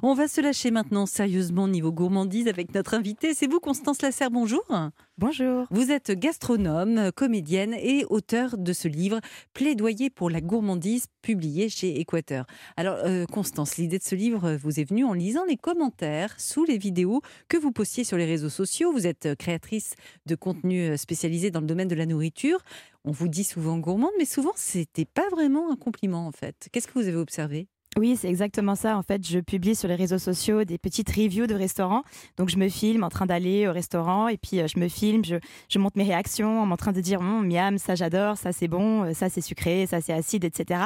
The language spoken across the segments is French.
On va se lâcher maintenant sérieusement niveau gourmandise avec notre invité. C'est vous, Constance Lasserre, bonjour. Bonjour. Vous êtes gastronome, comédienne et auteur de ce livre Plaidoyer pour la gourmandise, publié chez Équateur. Alors, euh, Constance, l'idée de ce livre vous est venue en lisant les commentaires sous les vidéos que vous postiez sur les réseaux sociaux. Vous êtes créatrice de contenu spécialisé dans le domaine de la nourriture. On vous dit souvent gourmande, mais souvent, c'était pas vraiment un compliment en fait. Qu'est-ce que vous avez observé? Oui, c'est exactement ça. En fait, je publie sur les réseaux sociaux des petites reviews de restaurants. Donc, je me filme en train d'aller au restaurant et puis euh, je me filme, je, je monte mes réactions en train de dire hum, miam, ça j'adore, ça c'est bon, euh, ça c'est sucré, ça c'est acide, etc.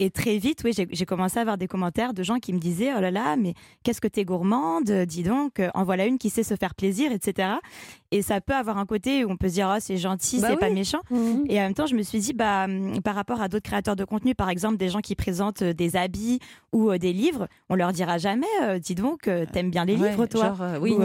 Et très vite, oui, j'ai commencé à avoir des commentaires de gens qui me disaient oh là là, mais qu'est-ce que t'es gourmande Dis donc, euh, en voilà une qui sait se faire plaisir, etc. Et ça peut avoir un côté où on peut se dire oh, c'est gentil, bah c'est pas méchant. Mmh. Et en même temps, je me suis dit bah hum, par rapport à d'autres créateurs de contenu, par exemple des gens qui présentent des habits ou euh, des livres, on leur dira jamais, euh, dis donc, euh, t'aimes bien les livres, toi. Genre, oui,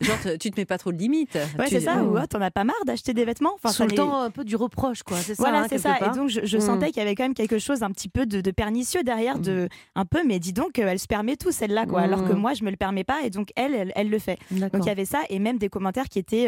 genre, tu te mets pas trop de limites. Ouais, c'est ça, ou oh, t'en as pas marre d'acheter des vêtements? Enfin, Sous le temps un peu du reproche, quoi. C'est ça. Voilà, hein, c'est ça. Et donc, je, mm. sentais qu'il y avait quand même quelque chose un petit peu de, pernicieux derrière, de mm. un peu, mais dis donc, elle se permet tout, celle-là, quoi. Alors que moi, je me le permets pas, et donc elle, elle, le fait. Donc il y avait ça, et même des commentaires qui étaient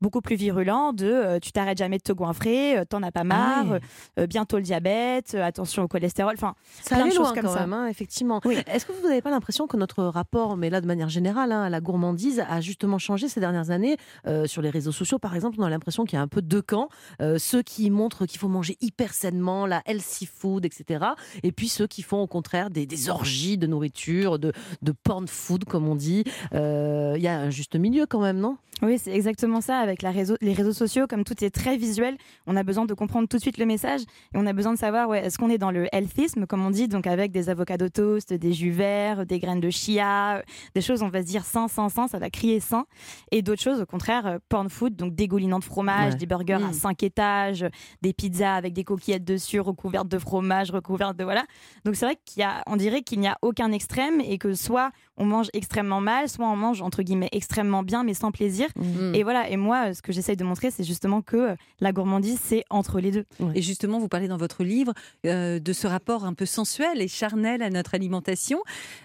beaucoup plus virulent de euh, tu t'arrêtes jamais de te goinfrer, euh, t'en as pas ah marre, euh, bientôt le diabète, attention au cholestérol, enfin ça plein de choses comme ça. Même, hein, effectivement. Est-ce que vous n'avez pas l'impression que notre rapport, mais là de manière générale, hein, à la gourmandise a justement changé ces dernières années? Sur les réseaux sociaux, par exemple, on a l'impression qu'il y a un peu deux camps. ceux qui montrent qu'il faut manger hyper sainement, la healthy food, etc. Et puis ceux qui font au contraire des, orgies de nourriture, de, de porn food, comme on dit. Il y a un juste milieu quand même, non? Oui, c'est exactement ça avec les réseaux sociaux, comme tout est très visuel, on a besoin de comprendre tout de suite le message et on a besoin de savoir ouais, est-ce qu'on est dans le healthisme, comme on dit, donc avec des avocados toast, des jus verts, des graines de chia, des choses, on va se dire sain, sain, sain, ça va crier sain, et d'autres choses, au contraire, euh, porn food, donc dégoulinant de fromage, des burgers à 5 mm. étages, des pizzas avec des coquillettes dessus, recouvertes de fromage, recouvertes de voilà. Donc c'est vrai qu'il y a, on dirait qu'il n'y a aucun extrême et que soit on mange extrêmement mal, soit on mange entre guillemets extrêmement bien mais sans plaisir. Mm. Et voilà, et moi ce que j'essaye de montrer, c'est justement que euh, la gourmandise, c'est entre les deux. Et justement, vous parlez dans votre livre euh, de ce rapport un peu sensuel et charnel à notre alimentation.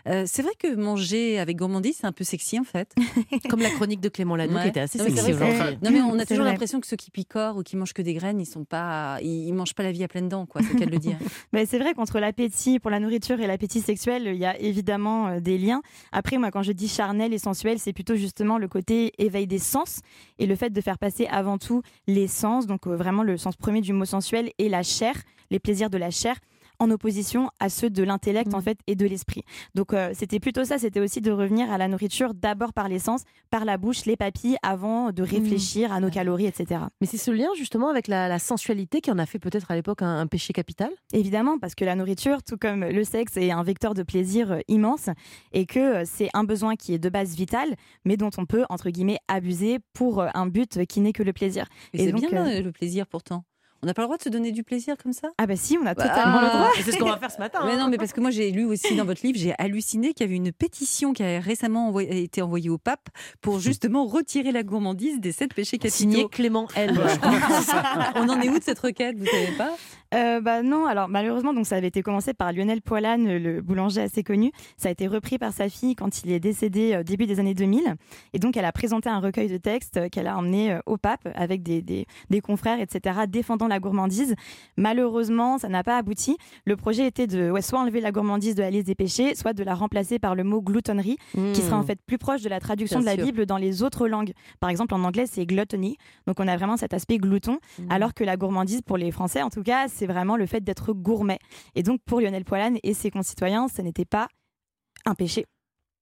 Euh, c'est vrai que manger avec gourmandise, c'est un peu sexy en fait. Comme la chronique de Clément Lanoux qui était assez sexy Non mais on a toujours l'impression que ceux qui picorent ou qui mangent que des graines, ils sont pas, ils, mangent pas la vie à pleines dents, quoi. C'est qu'elle le dire. mais c'est vrai qu'entre l'appétit pour la nourriture et l'appétit sexuel, il y a évidemment des liens. Après, moi, quand je dis charnel et sensuel, c'est plutôt justement le côté éveil des sens et le fait de faire passer avant tout les sens, donc euh, vraiment le sens premier du mot sensuel, et la chair, les plaisirs de la chair en opposition à ceux de l'intellect en mm. fait et de l'esprit. Donc euh, c'était plutôt ça, c'était aussi de revenir à la nourriture d'abord par les sens, par la bouche, les papilles, avant de mm. réfléchir à nos calories, etc. Mais c'est ce lien justement avec la, sensualité qui en a fait peut-être à l'époque un, péché capital? Évidemment, parce que la nourriture, tout comme le sexe, est un vecteur de plaisir euh, immense et que euh, c'est un besoin qui est de base vital, mais dont on peut, entre guillemets, abuser pour un but qui n'est que le plaisir. Et, c'est bien le plaisir pourtant. On n'a pas le droit de se donner du plaisir comme ça? Ah bah si, on a bah, totalement le droit. C'est ce qu'on va faire ce matin. Mais non, hein. mais parce que moi j'ai lu aussi dans votre livre, j'ai halluciné qu'il y avait une pétition qui a récemment été envoyée au pape pour justement retirer la gourmandise des sept péchés capitaux. Signé Clément L. on en est où de cette requête? Vous savez pas? Euh, bah non, alors malheureusement, donc ça avait été commencé par Lionel Poilane, le boulanger assez connu. Ça a été repris par sa fille quand il est décédé euh, début des années 2000. Et donc, elle a présenté un recueil de textes euh, qu'elle a emmené au pape avec des, des, des, confrères, etc., défendant la gourmandise. Malheureusement, ça n'a pas abouti. Le projet était de ouais, soit enlever la gourmandise de la liste des péchés, soit de la remplacer par le mot gloutonnerie, qui sera en hmm. fait plus proche de la traduction de la Bible dans les autres langues. Par exemple, en anglais, c'est gluttony. Donc, on a vraiment cet aspect glouton, hmm. alors que la gourmandise, pour les Français en tout cas, c'est c'est vraiment le fait d'être gourmet. Et donc pour Lionel Poilane et ses concitoyens, ce n'était pas un péché.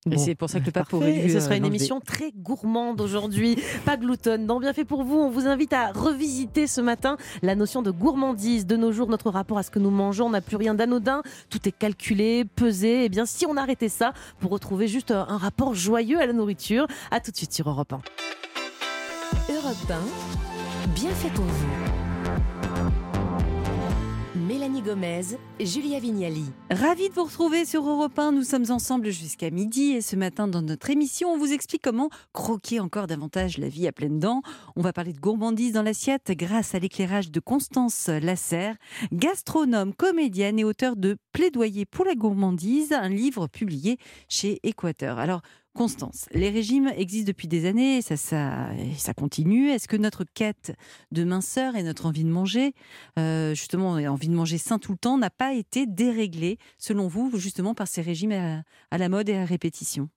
Et c'est pour ça que le pape aurait Ce sera une émission très gourmande aujourd'hui, pas gloutonne. Dans Bien fait pour vous, on vous invite à revisiter ce matin la notion de gourmandise. De nos jours, notre rapport à ce que nous mangeons n'a plus rien d'anodin. Tout est calculé, pesé. Et eh bien, si on arrêtait ça pour retrouver juste un rapport joyeux à la nourriture, à tout de suite sur Europe 1. Europe 1, bien fait pour vous. Fanny Gomez, Julia Vignali. Ravi de vous retrouver sur Europe 1. Nous sommes ensemble jusqu'à midi et ce matin dans notre émission, on vous explique comment croquer encore davantage la vie à pleines dents. On va parler de gourmandise dans l'assiette grâce à l'éclairage de Constance Lasserre, gastronome, comédienne et auteure de Plaidoyer pour la gourmandise, un livre publié chez Équateur. Alors, Constance, les régimes existent depuis des années, ça, ça, ça continue. Est-ce que notre quête de minceur et notre envie de manger, euh, justement, envie de manger sain tout le temps, n'a pas été déréglée, selon vous, justement, par ces régimes à la mode et à répétition?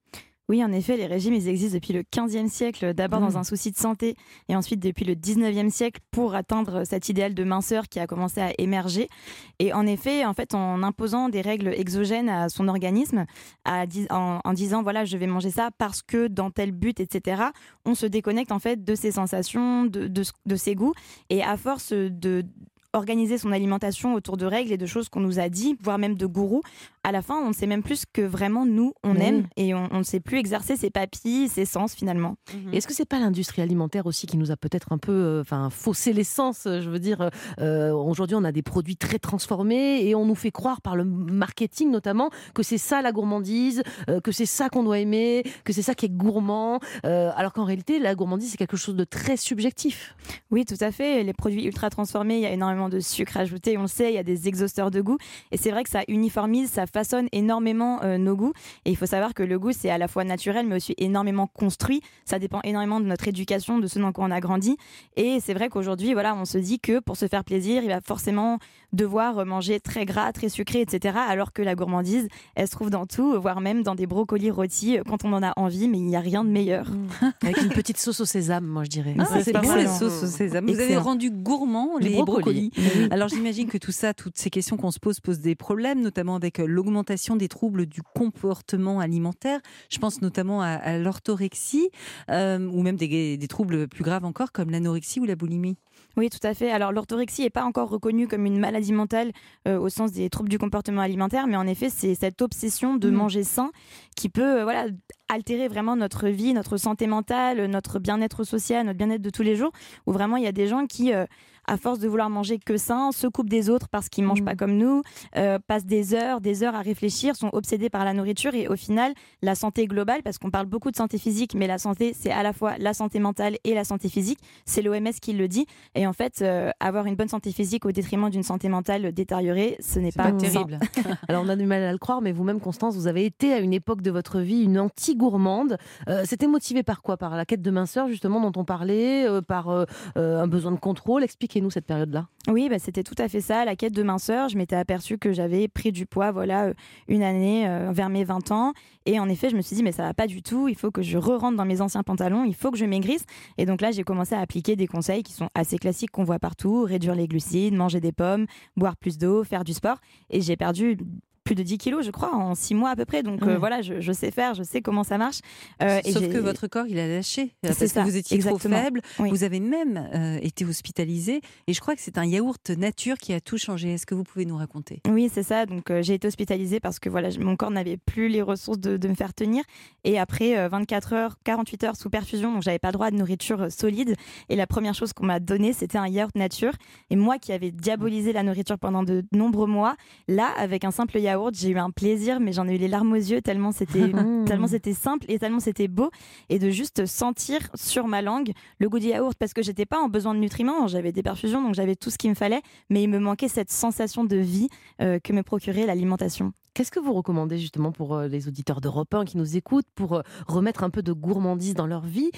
Oui, en effet, les régimes, ils existent depuis le 15e siècle, d'abord dans mmh. un souci de santé, et ensuite depuis le 19e siècle pour atteindre cet idéal de minceur qui a commencé à émerger. Et en effet, en fait, en imposant des règles exogènes à son organisme, en, disant voilà, je vais manger ça parce que dans tel but, etc., on se déconnecte en fait de ses sensations, de, de ses goûts, et à force de organiser son alimentation autour de règles et de choses qu'on nous a dit, voire même de gourous, à la fin, on ne sait même plus ce que vraiment nous, on aime et on ne sait plus exercer ses papilles, ses sens finalement. Mhm. Est-ce que c'est pas l'industrie alimentaire aussi qui nous a peut-être un peu euh, enfin, faussé l'essence Je veux dire, euh, aujourd'hui, on a des produits très transformés et on nous fait croire par le marketing notamment que c'est ça la gourmandise, euh, que c'est ça qu'on doit aimer, que c'est ça qui est gourmand, alors qu'en réalité, la gourmandise, c'est quelque chose de très subjectif. Oui, tout à fait. Les produits ultra transformés, il y a énormément de sucre ajouté, on le sait, il y a des exhausteurs de goût et c'est vrai que ça uniformise, ça façonne énormément euh, nos goûts. Et il faut savoir que le goût, c'est à la fois naturel, mais aussi énormément construit. Ça dépend énormément de notre éducation, de ce dans quoi on a grandi. Et c'est vrai qu'aujourd'hui, voilà, on se dit que pour se faire plaisir, il va forcément devoir manger très gras, très sucré, etc. Alors que la gourmandise, elle se trouve dans tout, voire même dans des brocolis rôtis quand on en a envie, mais il n'y a rien de meilleur. Mmh. Avec une petite sauce au sésame, moi je dirais. Ah, c'est pas la sauce au sésame. Vous avez rendu gourmand les, brocolis. Alors j'imagine que tout ça, toutes ces questions qu'on se pose posent des problèmes, notamment avec euh, l'augmentation des troubles du comportement alimentaire. Je pense notamment à, l'orthorexie euh, ou même des, des troubles plus graves encore comme l'anorexie ou la boulimie. Oui, tout à fait. Alors l'orthorexie n'est pas encore reconnue comme une maladie mentale euh, au sens des troubles du comportement alimentaire, mais en effet, c'est cette obsession de mmh. manger sain qui peut euh, voilà, altérer vraiment notre vie, notre santé mentale, notre bien-être social, notre bien-être de tous les jours, où vraiment il y a des gens qui... Euh, à force de vouloir manger que sain, se coupent des autres parce qu'ils mangent mmh. pas comme nous, passent des heures, des heures à réfléchir, sont obsédés par la nourriture et au final, la santé globale, parce qu'on parle beaucoup de santé physique, mais la santé, c'est à la fois la santé mentale et la santé physique. C'est l'OMS qui le dit. Et en fait, euh, avoir une bonne santé physique au détriment d'une santé mentale détériorée, ce n'est pas, terrible. Alors on a du mal à le croire, mais vous-même, Constance, vous avez été à une époque de votre vie une anti-gourmande. Euh, c'était motivé par quoi? Par la quête de minceur, justement, dont on parlait, euh, par un besoin de contrôle? Expliquez-nous cette période-là. Oui, bah, c'était tout à fait ça, la quête de minceur. Je m'étais aperçue que j'avais pris du poids, voilà, une année vers mes 20 ans. Et en effet, je me suis dit, mais ça va pas du tout. Il faut que je re-rentre dans mes anciens pantalons. Il faut que je maigrisse. Et donc là, j'ai commencé à appliquer des conseils qui sont assez classiques qu'on voit partout réduire les glucides, manger des pommes, boire plus d'eau, faire du sport. Et j'ai perdu plus de 10 kilos, je crois, en 6 mois à peu près. Donc euh, voilà, je, sais faire, je sais comment ça marche. Euh, Sauf que votre corps, il a lâché. Parce ça, que vous étiez trop faible. Vous avez même euh, été hospitalisé. Et je crois que c'est un yaourt nature qui a tout changé. Est-ce que vous pouvez nous raconter? Oui, c'est ça. Donc j'ai été hospitalisée parce que voilà, mon corps n'avait plus les ressources de, me faire tenir. Et après 24 heures, 48 heures sous perfusion, donc j'avais pas droit de nourriture solide. Et la première chose qu'on m'a donnée, c'était un yaourt nature. Et moi qui avais diabolisé la nourriture pendant de nombreux mois, là, avec un simple yaourt, j'ai eu un plaisir, mais j'en ai eu les larmes aux yeux tellement c'était tellement c'était simple et tellement c'était beau et de juste sentir sur ma langue le goût du yaourt parce que j'étais pas en besoin de nutriments, j'avais des perfusions donc j'avais tout ce qu'il me fallait, mais il me manquait cette sensation de vie euh, que me procurait l'alimentation. Qu'est-ce que vous recommandez justement pour euh, les auditeurs d'Europe 1 qui nous écoutent, pour euh, remettre un peu de gourmandise dans leur vie?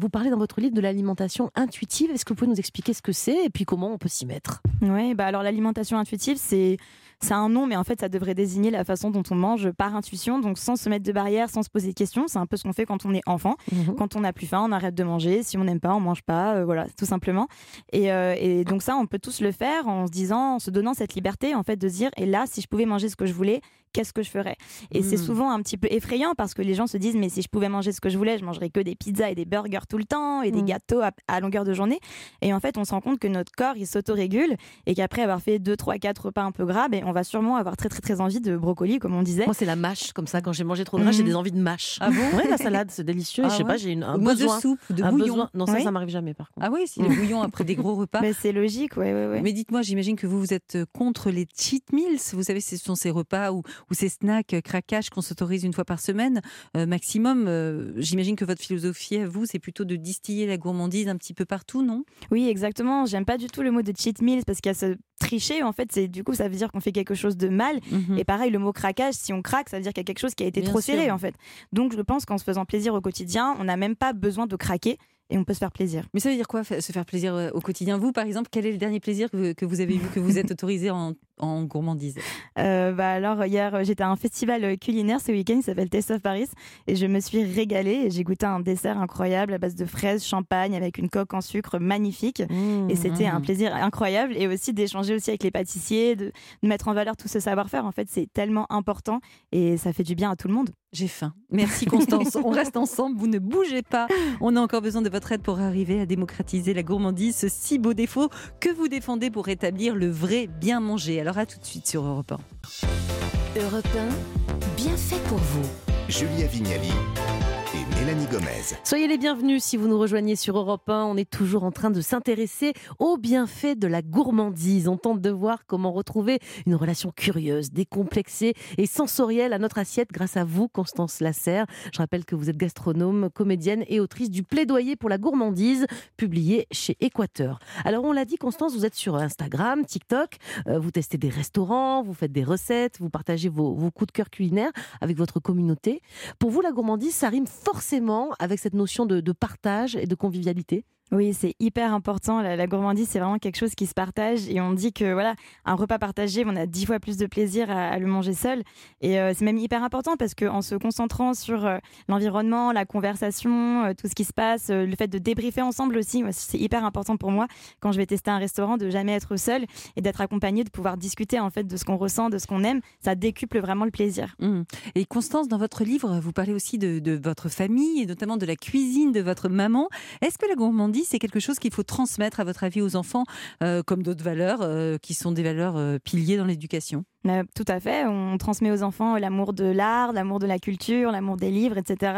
Vous parlez dans votre livre de l'alimentation intuitive. Est-ce que vous pouvez nous expliquer ce que c'est et puis comment on peut s'y mettre? Oui, bah alors l'alimentation intuitive, c'est c'est un nom, mais en fait, ça devrait désigner la façon dont on mange par intuition, donc sans se mettre de barrière, sans se poser de questions. C'est un peu ce qu'on fait quand on est enfant. Mhm. Quand on n'a plus faim, on arrête de manger. Si on n'aime pas, on mange pas. Euh, voilà, tout simplement. Euh, et, donc ça, on peut tous le faire en se disant, en se donnant cette liberté, en fait, de se dire, et là, si je pouvais manger ce que je voulais, qu'est-ce que je ferais Et c'est Mm. souvent un petit peu effrayant parce que les gens se disent mais si je pouvais manger ce que je voulais, je mangerais que des pizzas et des burgers tout le temps et des Mm. gâteaux à, à longueur de journée. Et en fait, on se rend compte que notre corps il s'autorégule et qu'après avoir fait 2 3 4 repas un peu gras, ben, on va sûrement avoir très très très envie de brocoli comme on disait. Moi, c'est la mâche, comme ça. Quand j'ai mangé trop de gras, j'ai Mhm. des envies de mâche. Ah bon? Ouais, la salade, c'est délicieux. Ah je sais ouais? pas, j'ai une- un Ou besoin. de soupe ou de bouillon. besoin. Non, ça, Oui. ça m'arrive jamais, par contre. Ah oui, si le bouillon après des gros repas. Ben, c'est logique, ouais, ouais, ouais. Mais dites-moi, j'imagine que vous, vous êtes contre les cheat meals. Vous savez, ce sont ces repas ou, ou ces snacks craquages qu'on s'autorise une fois par semaine, euh, maximum. Euh, j'imagine que votre philosophie à vous, c'est plutôt de distiller la gourmandise un petit peu partout, non? Oui, exactement. J'aime pas du tout le mot de cheat meals parce qu'il y a ce tricher. En fait, c'est du coup, ça veut dire qu'on fait quelque chose de mal. Mhm. Et pareil, le mot craquage, si on craque, ça veut dire qu'il y a quelque chose qui a été Bien trop sûr. serré, en fait. Donc, je pense qu'en se faisant plaisir au quotidien, on n'a même pas besoin de craquer et on peut se faire plaisir. Mais ça veut dire quoi, se faire plaisir euh, au quotidien? Vous, par exemple, quel est le dernier plaisir que vous, que vous avez vu, que vous êtes autorisé en, en gourmandise Euh, bah alors, hier, euh, j'étais à un festival euh, culinaire ce week-end, il s'appelle Taste of Paris, et je me suis régalée. et J'ai goûté un dessert incroyable à base de fraises, champagne, avec une coque en sucre magnifique. Mmh. Et c'était un Mhm. plaisir incroyable et aussi d'échanger aussi avec les pâtissiers, de, de mettre en valeur tout ce savoir-faire. En fait, c'est tellement important et ça fait du bien à tout le monde. J'ai faim. Merci Constance. On reste ensemble, vous ne bougez pas. On a encore besoin de votre aide pour arriver à démocratiser la gourmandise, ce si beau défaut que vous défendez pour rétablir le vrai bien manger. Alors à tout de suite sur Europe 1. Europe 1, bien fait pour vous. Julia Vignali Mélanie Gomez. Soyez les bienvenus si vous nous rejoignez sur Europe 1. On est toujours en train de s'intéresser aux bienfaits de la gourmandise. On tente de voir comment retrouver une relation curieuse, décomplexée et sensorielle à notre assiette grâce à vous, Constance Lasserre. Je rappelle que vous êtes gastronome, comédienne et autrice du Plaidoyer pour la gourmandise, publié chez Équateur. Alors on l'a dit, Constance, vous êtes sur Instagram, TikTok, euh, vous testez des restaurants, vous faites des recettes, vous partagez vos, coups de cœur culinaires avec votre communauté. Pour vous, la gourmandise, ça rime forcément avec cette notion de, partage et de convivialité Oui, c'est hyper important. La, la gourmandise, c'est vraiment quelque chose qui se partage. Et on dit que voilà, un repas partagé, on a dix fois plus de plaisir à, le manger seul. Et euh, c'est même hyper important parce qu'en se concentrant sur euh, l'environnement, la conversation, euh, tout ce qui se passe, le fait de débriefer ensemble aussi, c'est hyper important pour moi quand je vais tester un restaurant de jamais être seul et d'être accompagné, de pouvoir discuter en fait de ce qu'on ressent, de ce qu'on aime. Ça décuple vraiment le plaisir. Hum. Et Constance, dans votre livre, vous parlez aussi de, de votre famille et notamment de la cuisine de votre maman. Est-ce que la gourmandise, c'est quelque chose qu'il faut transmettre, à votre avis, aux enfants, euh, comme d'autres valeurs euh, qui sont des valeurs euh, piliers dans l'éducation? Tout à fait. On transmet aux enfants l'amour de l'art, l'amour de la culture, l'amour des livres, etc.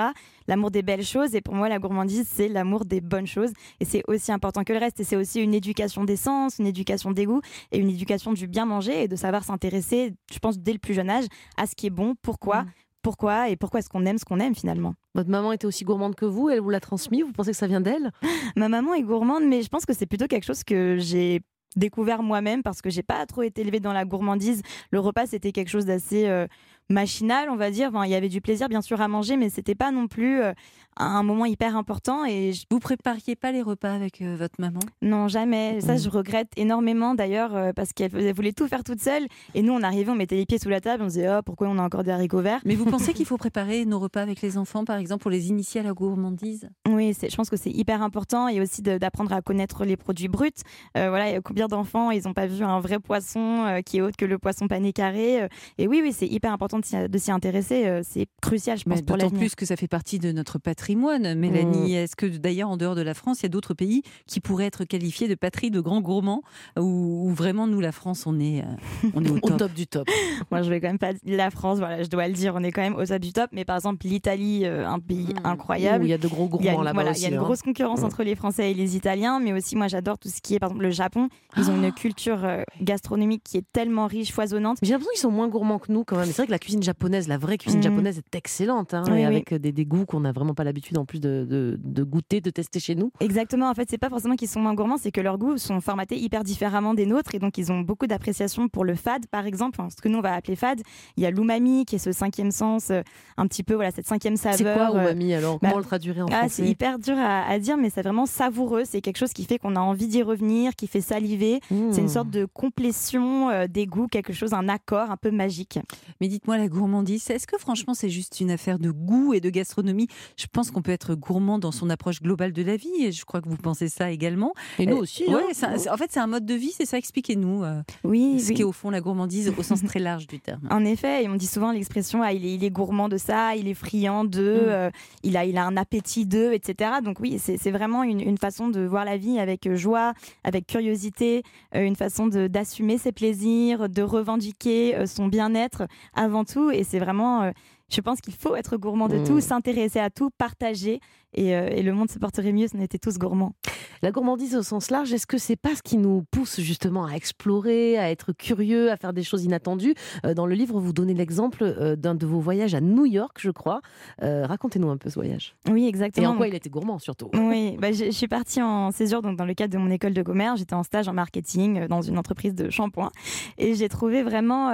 L'amour des belles choses. Et pour moi, la gourmandise, c'est l'amour des bonnes choses. Et c'est aussi important que le reste. Et c'est aussi une éducation des sens, une éducation des goûts et une éducation du bien manger et de savoir s'intéresser, je pense, dès le plus jeune âge, à ce qui est bon, pourquoi. Mm. Pourquoi et pourquoi est-ce qu'on aime ce qu'on aime finalement Votre maman était aussi gourmande que vous, elle vous l'a transmis, vous pensez que ça vient d'elle? Ma maman est gourmande, mais je pense que c'est plutôt quelque chose que j'ai découvert moi-même parce que j'ai pas trop été élevée dans la gourmandise. Le repas, c'était quelque chose d'assez euh, machinal, on va dire. Enfin, il y avait du plaisir, bien sûr, à manger, mais c'était pas non plus euh, un moment hyper important. Et je- Vous prépariez pas les repas avec euh, votre maman? Non, jamais. Ça, je regrette énormément d'ailleurs euh, parce qu'elle voulait tout faire toute seule. Et nous, on arrivait, on mettait les pieds sous la table, on disait, oh, pourquoi on a encore des haricots verts? Mais vous pensez qu'il faut préparer nos repas avec les enfants, par exemple, pour les initier à la gourmandise? Oui, je pense que c'est hyper important et aussi d'apprendre à connaître les produits bruts. Voilà, il y a combien d'enfants? Ils n'ont pas vu un vrai poisson qui est autre que le poisson pané carré. et oui, oui, c'est hyper important de s'y- de s'y intéresser. euh, c'est crucial, je pense, Mais pour D'autant plus que ça fait partie de notre patrimoine, Mélanie. Est-ce que d'ailleurs, en dehors de la France, il y a d'autres pays qui pourraient être qualifiés de patrie de grands gourmands où, où vraiment, nous, la France, on est, euh, on est au Au top? du top. Moi, je vais quand même pas la France. Voilà, je dois le dire, on est quand même au top du top. Mais par exemple, l'Italie, euh, un pays Mm. Où incroyable. il y a de gros gourmands là-bas voilà, aussi. il y a une hein. grosse concurrence Mm. entre les Français et les Italiens, mais aussi moi j'adore tout ce qui est par exemple le Japon. Ils ont une culture euh, gastronomique qui est tellement riche, foisonnante. J'ai l'impression qu'ils sont moins gourmands que nous quand même. C'est vrai que la cuisine japonaise, la vraie cuisine Mhm. japonaise est excellente, hein, Oui, et oui. avec des, des goûts qu'on n'a vraiment pas l'habitude en plus de, de- de goûter, de tester chez nous. Exactement, en fait, c'est pas forcément qu'ils sont moins gourmands, c'est que leurs goûts sont formatés hyper différemment des nôtres et donc ils ont beaucoup d'appréciation pour le fad, par exemple, ce que nous on va appeler fad. Il y a l'umami qui est ce cinquième sens, euh, un petit peu, voilà, cette cinquième saveur. C'est quoi, euh, umami alors? Comment bah, on le traduirait en Ah, français? c'est hyper dur à, à dire, mais c'est vraiment savoureux. C'est quelque chose qui fait qu'on a envie d'y revenir, qui fait saliver. C'est une Mmh. sorte de complétion euh, des goûts, quelque chose, un accord un peu magique. Mais dites-moi, dites-moi, la gourmandise, est-ce que franchement c'est juste une affaire de goût et de gastronomie? Je pense qu'on peut être gourmand dans son approche globale de la vie et je crois que vous pensez ça également. Et nous aussi. Ouais, hein. en fait, c'est un mode de vie, c'est ça? Expliquez-nous. euh, Oui, ce oui. qui est au fond la gourmandise au sens très large du terme. En effet, et on dit souvent l'expression ah, il, est, il est gourmand de ça, il est friand de, Mm. euh, il, a, il a un appétit de, etc. Donc oui, c'est c'est vraiment une, une façon de voir la vie avec euh, joie, avec curiosité, euh, une façon de- d'assumer ses plaisirs, de revendiquer euh, son bien-être avant tout. Et c'est vraiment, euh, je pense qu'il faut être gourmand de Mm. tout, s'intéresser à tout, partager. Et, euh, et le monde se porterait mieux si on était tous gourmands. La gourmandise au sens large, est-ce que c'est pas ce qui nous pousse justement à explorer, à être curieux, à faire des choses inattendues? Euh, Dans le livre, vous donnez l'exemple euh, d'un de vos voyages à New York, je crois. Euh, Racontez-nous un peu ce voyage. Oui, Et exactement. en quoi il était gourmand surtout? Oui, bah, je, je suis partie en césure donc dans le cadre de mon école de commerce. J'étais en stage en marketing dans une entreprise de shampoing et j'ai trouvé vraiment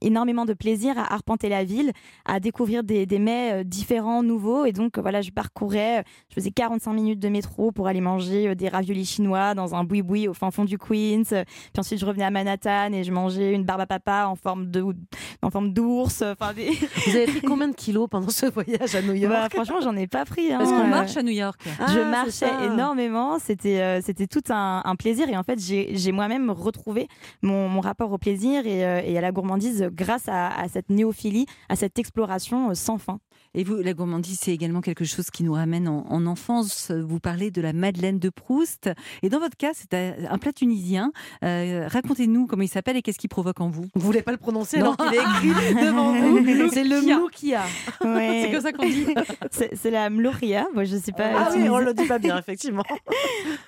énormément de plaisir à arpenter la ville, à découvrir des, des mets euh, différents, nouveaux. Et donc voilà, je parcourais, euh, je faisais 45 minutes de métro pour aller manger euh, des raviolis chinois dans un boui-boui au fin fond du Queens. Puis ensuite, je revenais à Manhattan et je mangeais une barbe à papa en forme de, en forme d'ours. Enfin, des... Vous avez pris combien de kilos pendant ce voyage à New York? Bah, franchement, j'en ai pas pris. hein. Parce qu'on marche à New York. Ah, je marchais énormément, c'était euh, c'était tout un, un plaisir et en fait j'ai j'ai moi-même retrouvé mon, mon rapport au plaisir et, euh, et à la gourmandise grâce à, à cette néophilie, à cette exploration euh, sans fin. Et vous, la gourmandise, c'est également quelque chose qui nous ramène en, en enfance. Vous parlez de la Madeleine de Proust. Et dans votre cas, c'est un plat tunisien. Euh, Racontez-nous comment il s'appelle et qu'est-ce qu'il provoque en vous. Vous voulez pas le prononcer Non. alors qu'il est écrit devant vous? C'est le mloukia. Ouais. C'est comme ça qu'on dit. C'est la mlouria, moi je sais pas. Ah oui, on le dit pas bien, effectivement.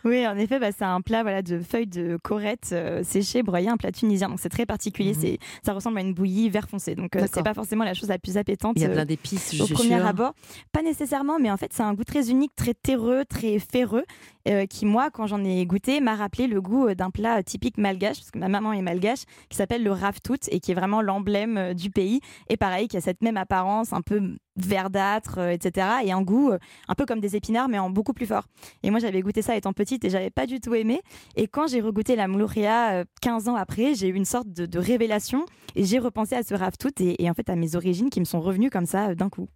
Oui, en effet, bah, c'est un plat voilà, de feuilles de corette euh, séchées, broyées, un plat tunisien. Donc c'est très particulier, Mhm. ça ressemble à une bouillie vert foncé. Donc euh, c'est pas forcément la chose la plus appétante. Il y a euh, plein d'épices, au suis premier abord. Pas nécessairement, mais en fait, c'est un goût très unique, très terreux, très ferreux, euh, qui, moi, quand j'en ai goûté, m'a rappelé le goût euh, d'un plat typique malgache, parce que ma maman est malgache, qui s'appelle le raftout et qui est vraiment l'emblème euh, du pays. Et pareil, qui a cette même apparence un peu verdâtre, euh, etc. Et un goût euh, un peu comme des épinards, mais en beaucoup plus fort. Et moi, j'avais goûté ça étant petite et j'avais pas du tout aimé. Et quand j'ai regoûté la moulouria euh, 15 ans après, j'ai eu une sorte de, révélation et j'ai repensé à ce raftout et, et en fait à mes origines qui me sont revenues comme ça euh, d'un coup.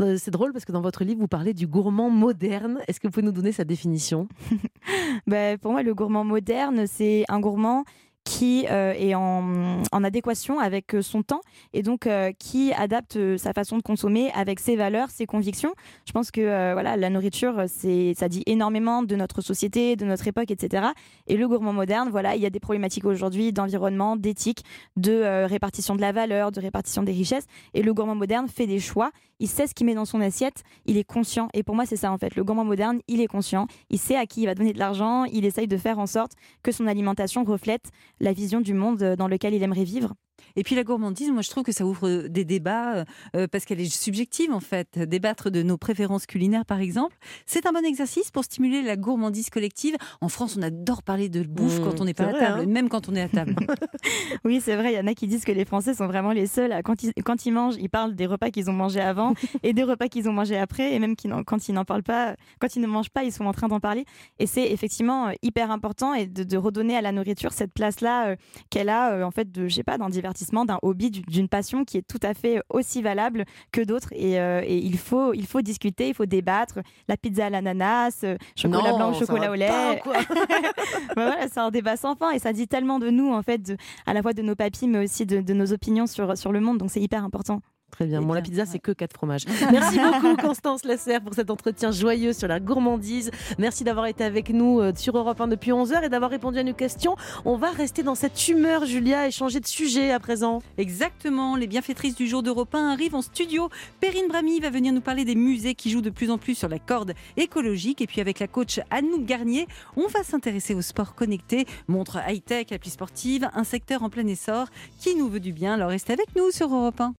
Euh, C'est drôle parce que dans votre livre, vous parlez du gourmand moderne. Est-ce que vous pouvez nous donner sa définition? Ben, pour moi, le gourmand moderne, c'est un gourmand qui euh, est en, adéquation avec euh, son temps et donc euh, qui adapte sa façon de consommer avec ses valeurs, ses convictions. Je pense que voilà, la nourriture, c'est, ça dit énormément de notre société, de notre époque, etc. Et le gourmand moderne, voilà, il y a des problématiques aujourd'hui d'environnement, d'éthique, de répartition de la valeur, de répartition des richesses. Et le gourmand moderne fait des choix. Il sait ce qu'il met dans son assiette. Il est conscient. Et pour moi, c'est ça en fait. Le gourmand moderne, il est conscient. Il sait à qui il va donner de l'argent. Il essaye de faire en sorte que son alimentation reflète la vision du monde dans lequel il aimerait vivre. Et puis la gourmandise, moi je trouve que ça ouvre des débats euh, parce qu'elle est subjective en fait. Débattre de nos préférences culinaires par exemple, c'est un bon exercice pour stimuler la gourmandise collective. En France, on adore parler de bouffe Mmh, quand on n'est pas à vrai, table, hein. même quand on est à table. Oui, c'est vrai. Il y en a qui disent que les Français sont vraiment les seuls à, quand ils, quand ils mangent, ils parlent des repas qu'ils ont mangés avant et des repas qu'ils ont mangés après. Et même quand ils n'en parlent pas, quand ils ne mangent pas, ils sont en train d'en parler. Et c'est effectivement euh, hyper important et de, de redonner à la nourriture cette place-là euh, qu'elle a, euh, en fait, de, je sais pas, d'un divertissement, d'un hobby, du- d'une passion qui est tout à fait aussi valable que d'autres. Et, euh, et il, faut, il faut discuter, il faut débattre. La pizza à l'ananas, euh, chocolat Non, blanc, chocolat au lait. pas, Bah voilà, c'est un débat sans fin et ça dit tellement de nous, en fait, de- à la fois de nos papilles, mais aussi de, de nos opinions sur, sur le monde. Donc c'est hyper important. Très bien. Bon, la pizza, c'est que quatre fromages. Merci beaucoup, Constance Lasserre, pour cet entretien joyeux sur la gourmandise. Merci d'avoir été avec nous euh, sur Europe 1 depuis 11h et d'avoir répondu à nos questions. On va rester dans cette humeur, Julia, et changer de sujet à présent. Exactement, les bienfaitrices du jour d'Europe 1 arrivent en studio. Perrine Bramy va venir nous parler des musées qui jouent de plus en plus sur la corde écologique. Et puis avec la coach Annou Garnier, on va s'intéresser au sport connecté, montre high-tech, appli sportive, un secteur en plein essor qui nous veut du bien. Alors restez avec nous sur Europe 1.